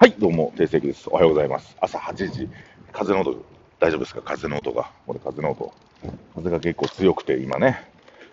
はい、どうも、定石です。おはようございます。朝8時、風の音、大丈夫ですか？風の音が。これ風の音。風が結構強くて、今ね、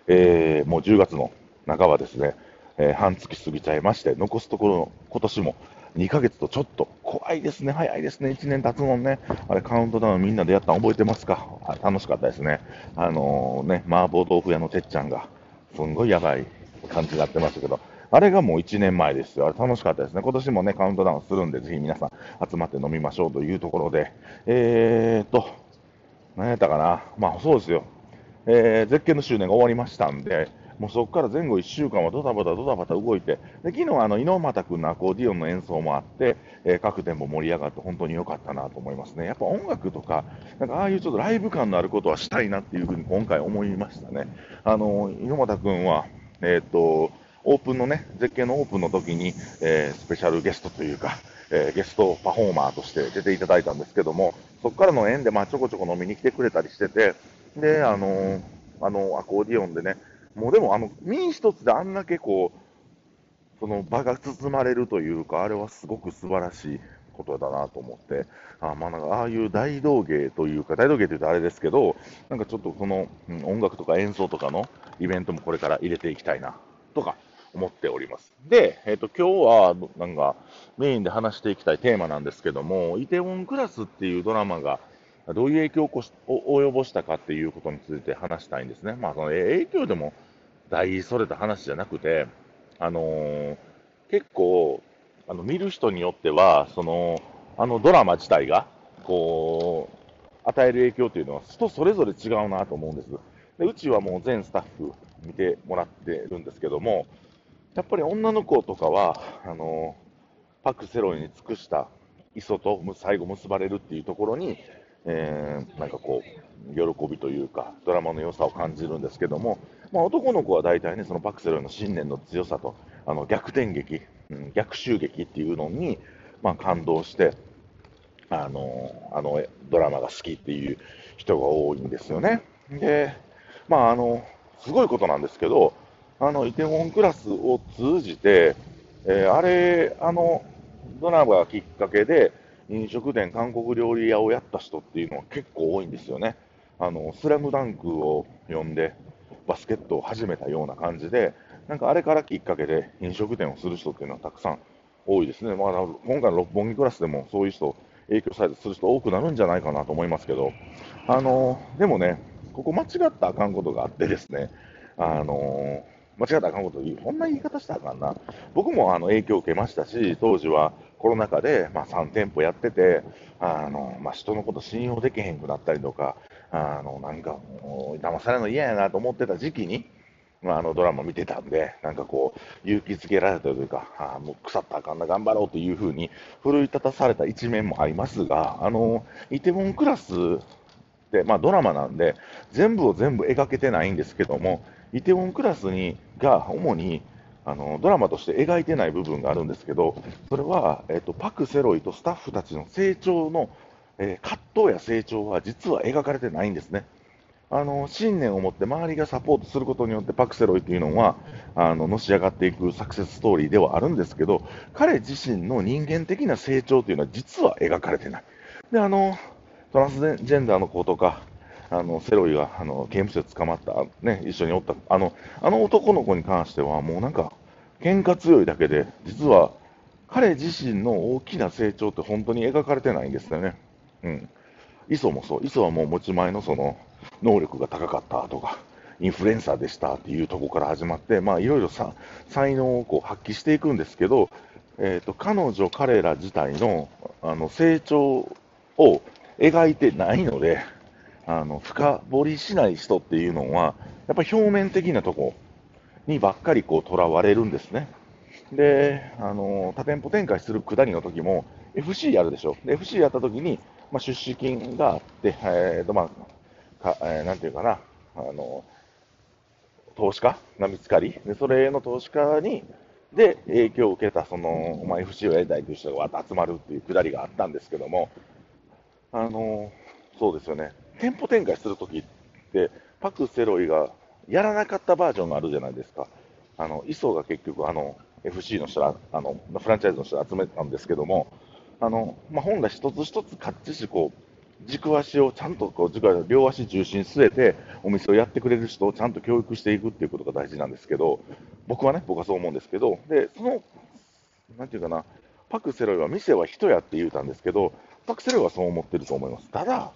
えー、もう10月の半ばですね、えー、半月過ぎちゃいまして、残すところ、今年も2ヶ月とちょっと、怖いですね、早いですね、1年経つもんね。あれ、カウントダウンみんなでやったの覚えてますか？楽しかったですね。あのー、ね、麻婆豆腐屋のてっちゃんが、すんごいやばい感じになってましたけど、あれがもう1年前ですよ。あれ楽しかったですね。今年もね、カウントダウンするんで、ぜひ皆さん集まって飲みましょうというところで、えーと、何やったかな。まあそうですよ。えー、絶景の周年が終わりましたんで、もうそこから前後1週間はドタバタドタバタ動いて、で昨日はあの猪俣君のアコーディオンの演奏もあって、えー、各店も盛り上がって本当に良かったなと思いますね。やっぱ音楽とか、なんかああいうちょっとライブ感のあることはしたいなっていうふうに今回思いましたね。あの、猪俣君は、えっ、と、オープンのね、絶景のオープンの時に、えー、スペシャルゲストというか、えー、ゲストパフォーマーとして出ていただいたんですけども、そこからの縁で、まあ、ちょこちょこ飲みに来てくれたりしてて、で、あのー、あの、アコーディオンでね、もうでも、あの、身一つであんだけこう、その場が包まれるというか、あれはすごく素晴らしいことだなと思って、あまあ、なんかああいう大道芸というか、大道芸というとあれですけど、なんかちょっとこの、うん、音楽とか演奏とかのイベントもこれから入れていきたいなとか思っております。で、えっ、ー、と、今日は、なんか、メインで話していきたいテーマなんですけども、イテウォンクラスっていうドラマが、どういう影響を及ぼしたかっていうことについて話したいんですね。まあ、その影響でも大それた話じゃなくて、あのー、結構、あの、見る人によっては、その、あのドラマ自体が、こう、与える影響というのは人それぞれ違うなと思うんです。でうちはもう全スタッフ見てもらってるんですけども、やっぱり女の子とかは、あのパク・セロイに尽くした磯と最後結ばれるっていうところに、えー、なんかこう、喜びというか、ドラマの良さを感じるんですけども、まあ、男の子は大体ね、そのパク・セロイの信念の強さと、あの逆転劇、うん、逆襲劇っていうのに、まあ、感動して、あのあのドラマが好きっていう人が多いんですよね。で、まあ、あの、すごいことなんですけど、あの、イテウォンクラスを通じて、えー、あれ、あの、ドラマがきっかけで、飲食店、韓国料理屋をやった人っていうのは結構多いんですよね。あの、スラムダンクを呼んで、バスケットを始めたような感じで、なんかあれからきっかけで飲食店をする人っていうのはたくさん多いですね。まあ、今回の六本木クラスでもそういう人、影響されてする人多くなるんじゃないかなと思いますけど、あの、でもね、ここ間違ったらあかんことがあってですね、あの間違ったらあかんこと言う、こんな言い方したらあかんな。僕もあの影響を受けましたし、当時はコロナ禍で、まあ、3店舗やってて、あのまあ、人のこと信用できへんくなったりとか、あのなんかもう騙されるの嫌やなと思ってた時期に、まあ、あのドラマ見てたんで、なんかこう、勇気づけられたというか、あもう腐ったあかんな、頑張ろうというふうに、奮い立たされた一面もありますが、あのイテウォンクラスて、まあ、ドラマなんで、全部を全部描けてないんですけども、イテウォンクラスにが主にあのドラマとして描いてない部分があるんですけど、それは、えっと、パク・セロイとスタッフたちの成長の、えー、葛藤や成長は実は描かれてないんですね。あの信念を持って周りがサポートすることによってパク・セロイというのはあののし上がっていくサクセスストーリーではあるんですけど彼自身の人間的な成長というのは実は描かれてないであのトランスジェンダーの子とかあのセロイがあの刑務所で捕まった、ね、一緒におったあのあの男の子に関しては、もうなんか、喧嘩強いだけで、実は彼自身の大きな成長って本当に描かれてないんですよね。うん。磯もそう。磯はもう持ち前のその能力が高かったとか、インフルエンサーでしたっていうとこから始まって、まあいろいろさ才能をこう発揮していくんですけど、えっ、ー、と、彼女、彼ら自体のあの成長を描いてないので、あの深掘りしない人っていうのは、やっぱり表面的なところにばっかりこう囚われるんですね。で、あの多店舗展開するくだりの時も、FC やるでしょ。で FC やった時に、まあ、出資金があって、えーとまあかえー、なんていうかな、あの投資家が見つかり、でそれの投資家にで影響を受けたその、まあ、FC をやりたいという人がわ集まるっていうくだりがあったんですけども、あのそうですよね、店舗展開するときって、パク・セロイがやらなかったバージョンがあるじゃないですか。あの、磯が結局、あの、FC の人ら、あの、フランチャイズの人集めたんですけども、あの、まあ、本来一つ一つかっちし、こう、軸足をちゃんとこう軸足両足重心据えてお店をやってくれる人をちゃんと教育していくっていうことが大事なんですけど僕はね僕はそう思うんですけどでそのなんていうかなパク・セロイは店は人やって言うたんですけどパク・セロイはそう思ってると思いますただ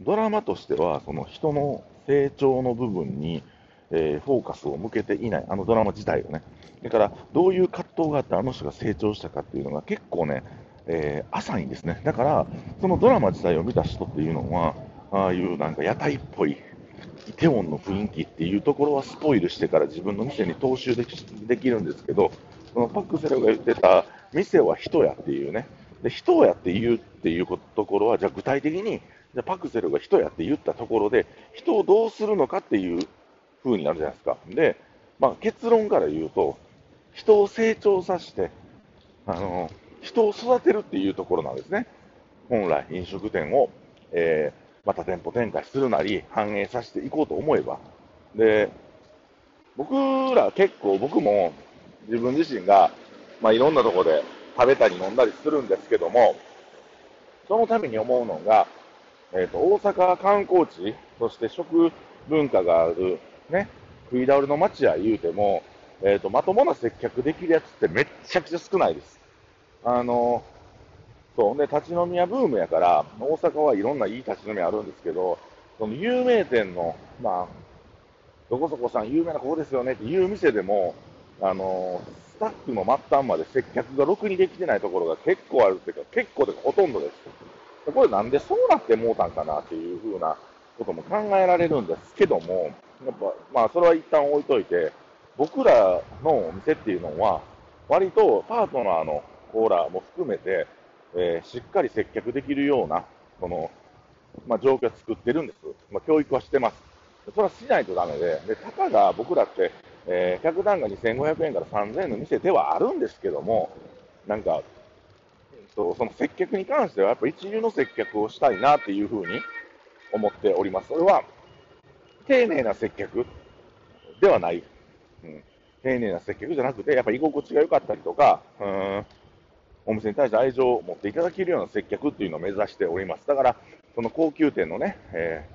ドラマとしてはその人の成長の部分にえー、フォーカスを向けていない、あのドラマ自体がね。だから、どういう葛藤があって、あの人が成長したかっていうのが結構ね、えー、浅いんですね。だから、そのドラマ自体を見た人っていうのは、ああいうなんか屋台っぽい、イテウォンの雰囲気っていうところはスポイルしてから自分の店に踏襲できできるんですけど、そのパックセルが言ってた、店は人やっていうね、で人をやって言うっていうところは、じゃあ具体的に、じゃパクセルが人やって言ったところで、人をどうするのかっていう風になるじゃないですか。で、まあ、結論から言うと、人を成長させて、あの、人を育てるっていうところなんですね。本来、飲食店を、えー、また店舗展開するなり、反映させていこうと思えば。で、僕ら結構、僕も自分自身が、まあ、いろんなところで食べたり飲んだりするんですけども、そのために思うのが、えーと、大阪観光地、そして食文化があるね、食い倒れの街や言うても、えーと、まともな接客できるやつってめっちゃくちゃ少ないです。あのそうね、立ち飲み屋ブームやから、大阪はいろんないい立ち飲みあるんですけど、その有名店の、まあ、どこそこさん有名なここですよねっていう店でも、あのスタッフの末端まで接客がろくにできてないところが結構あるっていうか、結構でほとんどです。これなんでそうなってもうたんかなっていうふうなことも考えられるんですけども、やっぱ、まあ、それは一旦置いといて、僕らのお店っていうのは、割とパートナーのコーラも含めて、えー、しっかり接客できるような、その、まあ、状況を作ってるんです。まあ、教育はしてます。それはしないとダメで、で、たかが僕らって、えー、客単価2500円から3000円の店ではあるんですけども、なんか、その接客に関しては、やっぱ一流の接客をしたいなっていうふうに思っております。それは、丁寧な接客ではない。うん、丁寧な接客じゃなくて、やっぱり居心地が良かったりとか、うん、お店に対して愛情を持っていただけるような接客っていうのを目指しております。だから、その高級店のね、え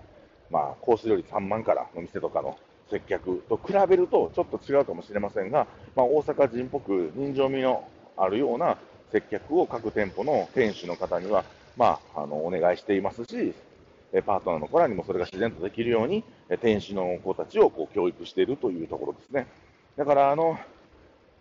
ー、まあ、コース料理3万からの店とかの接客と比べるとちょっと違うかもしれませんが、まあ、大阪人っぽく人情味のあるような接客を各店舗の店主の方には、まあ、あのお願いしていますし、パートナーの子らにもそれが自然とできるように、店主の子たちをこう教育しているというところですね。だから、あの、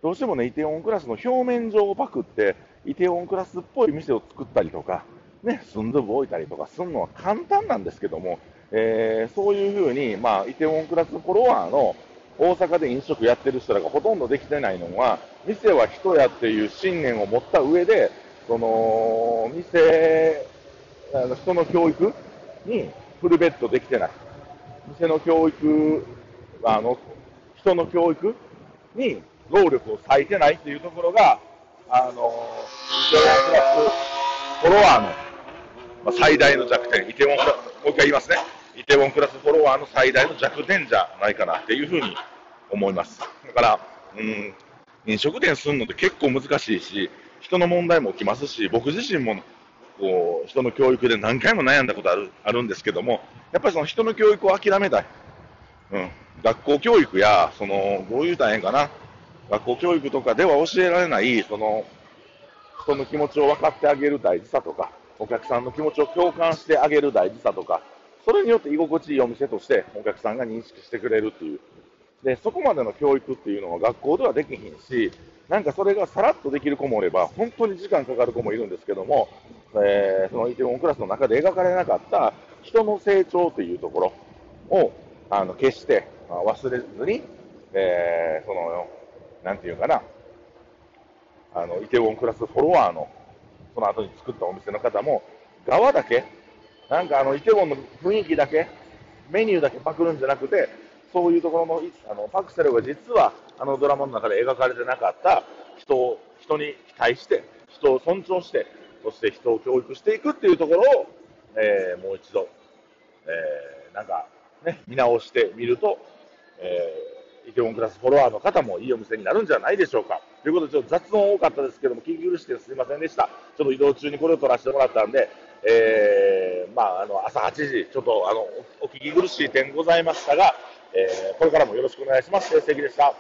どうしてもね、イテウォンクラスの表面上をパクって、イテウォンクラスっぽい店を作ったりとか、ね、スンドゥブ置いたりとかするのは簡単なんですけども、えー、そういうふうに、まあ、イテウォンクラスフォロワーの大阪で飲食やってる人らがほとんどできてないのは、店は人やっていう信念を持った上で、その、店、あの人の教育にフルベッドできてない。店の教育、あの、人の教育に労力を割いてないっていうところが、あの、イテウォンクラスフォロワーの、まあ、最大の弱点、イテウォンクラス、もう一回言いますね。イテウォンクラスフォロワーの最大の弱点じゃないかなっていうふうに思います。だから、うん、飲食店するのって結構難しいし、人の問題も起きますし、僕自身もこう、人の教育で何回も悩んだことある、あるんですけども、やっぱりその人の教育を諦めたい。うん。学校教育や、その、どういう大変かな。学校教育とかでは教えられない、その、人の気持ちを分かってあげる大事さとか、お客さんの気持ちを共感してあげる大事さとか、それによって居心地いいお店としてお客さんが認識してくれるっていう。で、そこまでの教育っていうのは学校ではできひんし、なんかそれがさらっとできる子もおれば、本当に時間かかる子もいるんですけども、えー、そのイテウォンクラスの中で描かれなかった人の成長というところをあの決して忘れずに、えー、その、なんていうかな、あのイテウォンクラスフォロワーのその後に作ったお店の方も、側だけ、なんかあのイテウォンの雰囲気だけ、メニューだけパクるんじゃなくて、そういうところのあのパクセルが実はあのドラマの中で描かれてなかった人を人に期待して、人を尊重して、そして人を教育していくっていうところを、えー、もう一度、えー、なんかね、見直してみると、えイテウォンクラスフォロワーの方もいいお店になるんじゃないでしょうか。ということで、ちょっと雑音多かったですけども、聞き苦しくてすいませんでした。ちょっと移動中にこれを撮らせてもらったんで、えー、まあ、あの、朝8時、ちょっと、あの、お聞き苦しい点ございましたが、えー、これからもよろしくお願いします。成績でした。